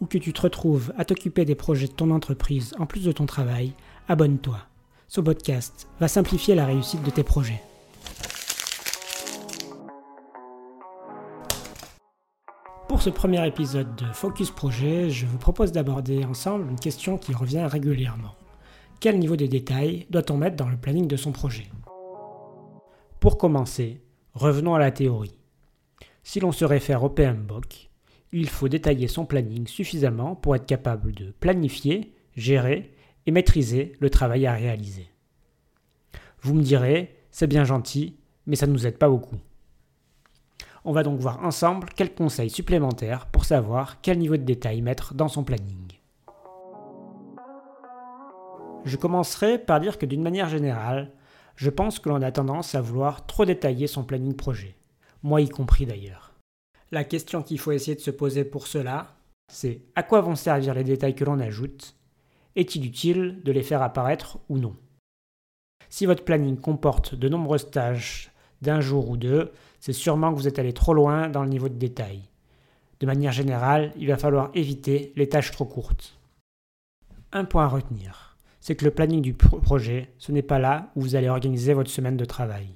ou que tu te retrouves à t'occuper des projets de ton entreprise en plus de ton travail, abonne-toi. Ce podcast va simplifier la réussite de tes projets. Pour ce premier épisode de Focus Projet, je vous propose d'aborder ensemble une question qui revient régulièrement. Quel niveau de détail doit-on mettre dans le planning de son projet? Pour commencer, revenons à la théorie. Si l'on se réfère au PMBOK, il faut détailler son planning suffisamment pour être capable de planifier, gérer et maîtriser le travail à réaliser. Vous me direz, c'est bien gentil, mais ça ne nous aide pas beaucoup. On va donc voir ensemble quelques conseils supplémentaires pour savoir quel niveau de détail mettre dans son planning. Je commencerai par dire que d'une manière générale, je pense que l'on a tendance à vouloir trop détailler son planning projet, moi y compris d'ailleurs. La question qu'il faut essayer de se poser pour cela, c'est à quoi vont servir les détails que l'on ajoute? Est-il utile de les faire apparaître ou non? Si votre planning comporte de nombreuses tâches d'un jour ou deux, c'est sûrement que vous êtes allé trop loin dans le niveau de détail. De manière générale, il va falloir éviter les tâches trop courtes. Un point à retenir, c'est que le planning du projet, ce n'est pas là où vous allez organiser votre semaine de travail.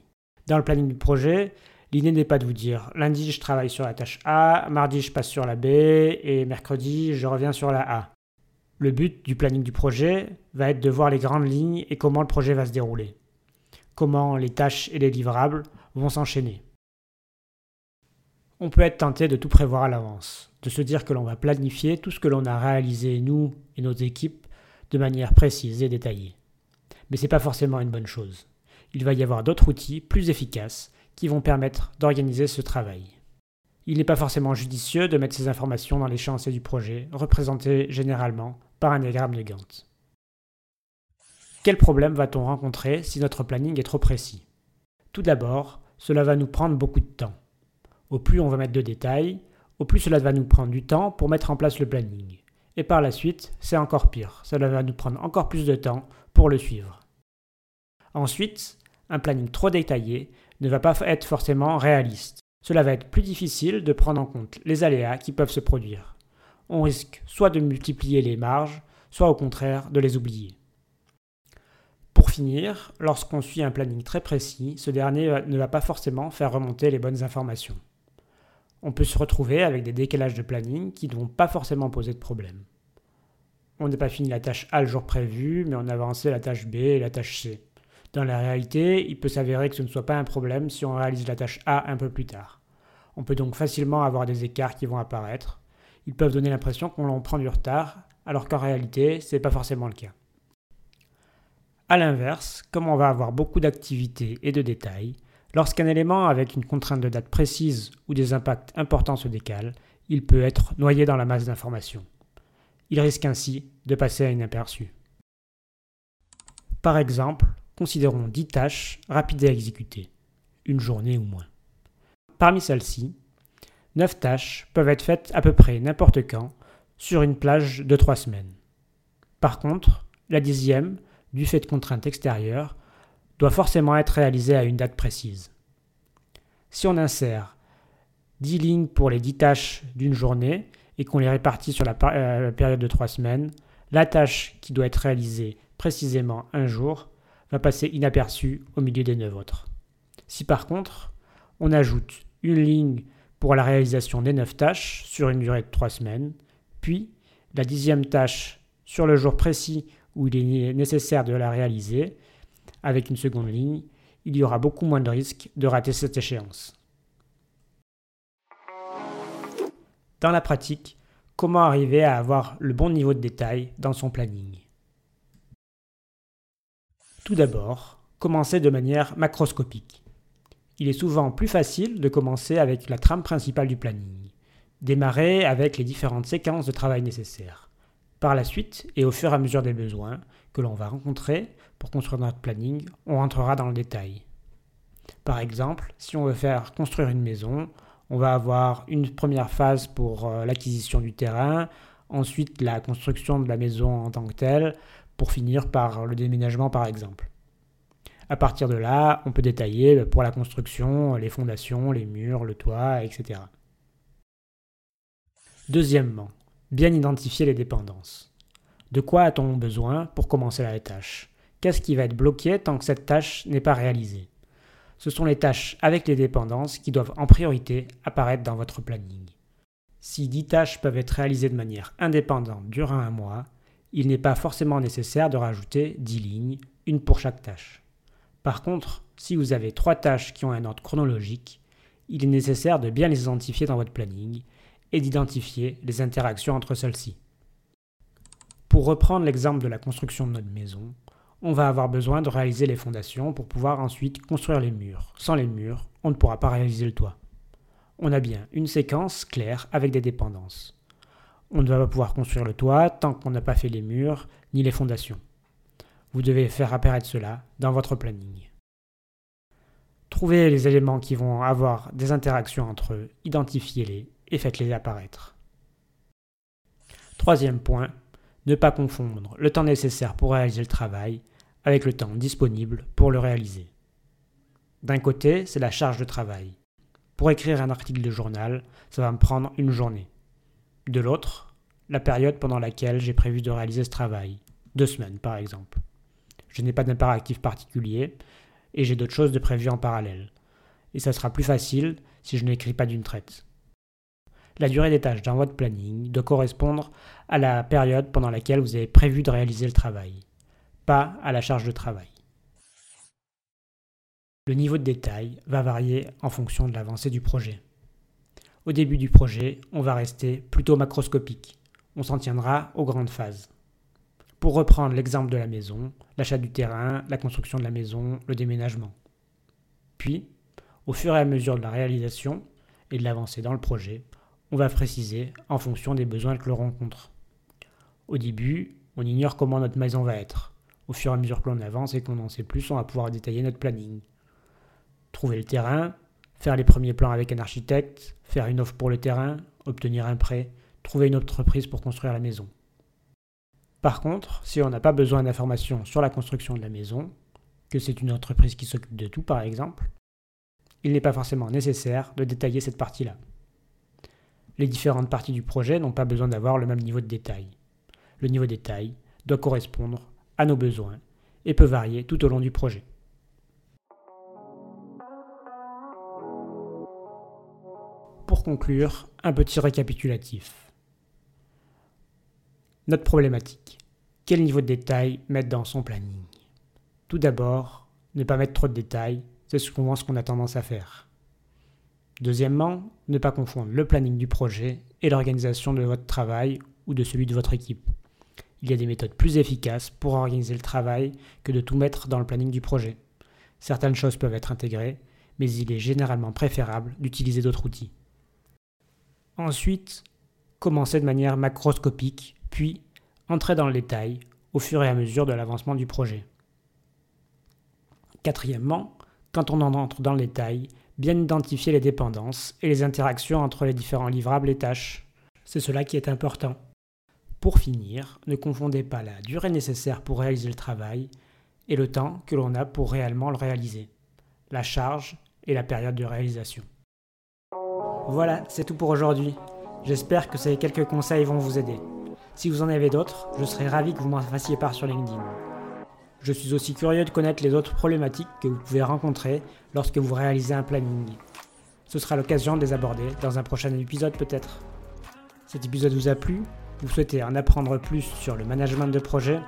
Dans le planning du projet, l'idée n'est pas de vous dire lundi je travaille sur la tâche A, mardi je passe sur la B et mercredi je reviens sur la A. Le but du planning du projet va être de voir les grandes lignes et comment le projet va se dérouler. Comment les tâches et les livrables vont s'enchaîner on peut être tenté de tout prévoir à l'avance, de se dire que l'on va planifier tout ce que l'on a réalisé nous et nos équipes de manière précise et détaillée. Mais ce n'est pas forcément une bonne chose. Il va y avoir d'autres outils plus efficaces qui vont permettre d'organiser ce travail. Il n'est pas forcément judicieux de mettre ces informations dans l'échéancier du projet, représenté généralement par un diagramme de Gantt. Quel problème va-t-on rencontrer si notre planning est trop précis? Tout d'abord, cela va nous prendre beaucoup de temps. Au plus on va mettre de détails, au plus cela va nous prendre du temps pour mettre en place le planning. Et par la suite, c'est encore pire, cela va nous prendre encore plus de temps pour le suivre. Ensuite, un planning trop détaillé ne va pas être forcément réaliste. Cela va être plus difficile de prendre en compte les aléas qui peuvent se produire. On risque soit de multiplier les marges, soit au contraire de les oublier. Pour finir, lorsqu'on suit un planning très précis, ce dernier ne va pas forcément faire remonter les bonnes informations on peut se retrouver avec des décalages de planning qui ne vont pas forcément poser de problème. On n'a pas fini la tâche A le jour prévu, mais on a avancé la tâche B et la tâche C. Dans la réalité, il peut s'avérer que ce ne soit pas un problème si on réalise la tâche A un peu plus tard. On peut donc facilement avoir des écarts qui vont apparaître. Ils peuvent donner l'impression qu'on prend du retard, alors qu'en réalité, ce n'est pas forcément le cas. A l'inverse, comme on va avoir beaucoup d'activités et de détails, Lorsqu'un élément avec une contrainte de date précise ou des impacts importants se décale, il peut être noyé dans la masse d'informations. Il risque ainsi de passer à inaperçu. Par exemple, considérons 10 tâches rapides à exécuter, une journée ou moins. Parmi celles-ci, 9 tâches peuvent être faites à peu près n'importe quand sur une plage de 3 semaines. Par contre, la dixième, du fait de contraintes extérieures, doit forcément être réalisé à une date précise. Si on insère 10 lignes pour les 10 tâches d'une journée et qu'on les répartit sur euh, la, période de 3 semaines, la tâche qui doit être réalisée précisément un jour va passer inaperçue au milieu des 9 autres. Si par contre, on ajoute une ligne pour la réalisation des 9 tâches sur une durée de 3 semaines, puis la dixième tâche sur le jour précis où il est nécessaire de la réaliser, avec une seconde ligne, il y aura beaucoup moins de risques de rater cette échéance. Dans la pratique, comment arriver à avoir le bon niveau de détail dans son planning? Tout d'abord, commencer de manière macroscopique. Il est souvent plus facile de commencer avec la trame principale du planning. Démarrer avec les différentes séquences de travail nécessaires. Par la suite, et au fur et à mesure des besoins que l'on va rencontrer pour construire notre planning, on rentrera dans le détail. Par exemple, si on veut faire construire une maison, on va avoir une première phase pour euh, l'acquisition du terrain, ensuite la construction de la maison en tant que telle, pour finir par le déménagement par exemple. À partir de là, on peut détailler pour la construction les fondations, les murs, le toit, etc. Deuxièmement, bien identifier les dépendances. De quoi a-t-on besoin pour commencer la tâche? Qu'est-ce qui va être bloqué tant que cette tâche n'est pas réalisée? Ce sont les tâches avec les dépendances qui doivent en priorité apparaître dans votre planning. Si 10 tâches peuvent être réalisées de manière indépendante durant un mois, il n'est pas forcément nécessaire de rajouter 10 lignes, une pour chaque tâche. Par contre, si vous avez 3 tâches qui ont un ordre chronologique, il est nécessaire de bien les identifier dans votre planning et d'identifier les interactions entre celles-ci. Pour reprendre l'exemple de la construction de notre maison, on va avoir besoin de réaliser les fondations pour pouvoir ensuite construire les murs. Sans les murs, on ne pourra pas réaliser le toit on a bien une séquence claire avec des dépendances. On ne va pas pouvoir construire le toit tant qu'on n'a pas fait les murs ni les fondations. Vous devez faire apparaître cela dans votre planning. Trouvez les éléments qui vont avoir des interactions entre eux, identifiez-les et faites-les apparaître. Troisième point, ne pas confondre le temps nécessaire pour réaliser le travail avec le temps disponible pour le réaliser. D'un côté, c'est la charge de travail. Pour écrire un article de journal, ça va me prendre une journée. De l'autre, la période pendant laquelle j'ai prévu de réaliser ce travail. Deux semaines, par exemple. Je n'ai pas d'impératif particulier et j'ai d'autres choses de prévues en parallèle. Et ça sera plus facile si je n'écris pas d'une traite. La durée des tâches dans votre planning doit correspondre à la période pendant laquelle vous avez prévu de réaliser le travail, pas à la charge de travail. Le niveau de détail va varier en fonction de l'avancée du projet. Au début du projet, on va rester plutôt macroscopique. On s'en tiendra aux grandes phases. Pour reprendre l'exemple de la maison, l'achat du terrain, la construction de la maison, le déménagement. Puis, au fur et à mesure de la réalisation et de l'avancée dans le projet, on va préciser en fonction des besoins que l'on rencontre. Au début, on ignore comment notre maison va être. Au fur et à mesure que l'on avance et qu'on en sait plus, on va pouvoir détailler notre planning trouver le terrain, faire les premiers plans avec un architecte, faire une offre pour le terrain, obtenir un prêt, trouver une entreprise pour construire la maison. Par contre, si on n'a pas besoin d'informations sur la construction de la maison, que c'est une entreprise qui s'occupe de tout par exemple, il n'est pas forcément nécessaire de détailler cette partie-là. Les différentes parties du projet n'ont pas besoin d'avoir le même niveau de détail. Le niveau de détail doit correspondre à nos besoins et peut varier tout au long du projet. Pour conclure, un petit récapitulatif. Notre problématique. Quel niveau de détail mettre dans son planning? Tout d'abord, ne pas mettre trop de détails, c'est souvent ce qu'on a tendance à faire. Deuxièmement, ne pas confondre le planning du projet et l'organisation de votre travail ou de celui de votre équipe. Il y a des méthodes plus efficaces pour organiser le travail que de tout mettre dans le planning du projet. Certaines choses peuvent être intégrées, mais il est généralement préférable d'utiliser d'autres outils. Ensuite, commencer de manière macroscopique, puis entrer dans le détail au fur et à mesure de l'avancement du projet. Quatrièmement, quand on en entre dans le détail, bien identifier les dépendances et les interactions entre les différents livrables et tâches. C'est cela qui est important. Pour finir, ne confondez pas la durée nécessaire pour réaliser le travail et le temps que l'on a pour réellement le réaliser, la charge et la période de réalisation. Voilà, c'est tout pour aujourd'hui. J'espère que ces quelques conseils vont vous aider. Si vous en avez d'autres, je serais ravi que vous m'en fassiez part sur LinkedIn. Je suis aussi curieux de connaître les autres problématiques que vous pouvez rencontrer lorsque vous réalisez un planning. Ce sera l'occasion de les aborder dans un prochain épisode peut-être. Cet épisode vous a plu? Vous souhaitez en apprendre plus sur le management de projet?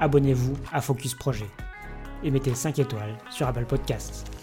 Abonnez-vous à Focus Projet et mettez 5 étoiles sur Apple Podcasts.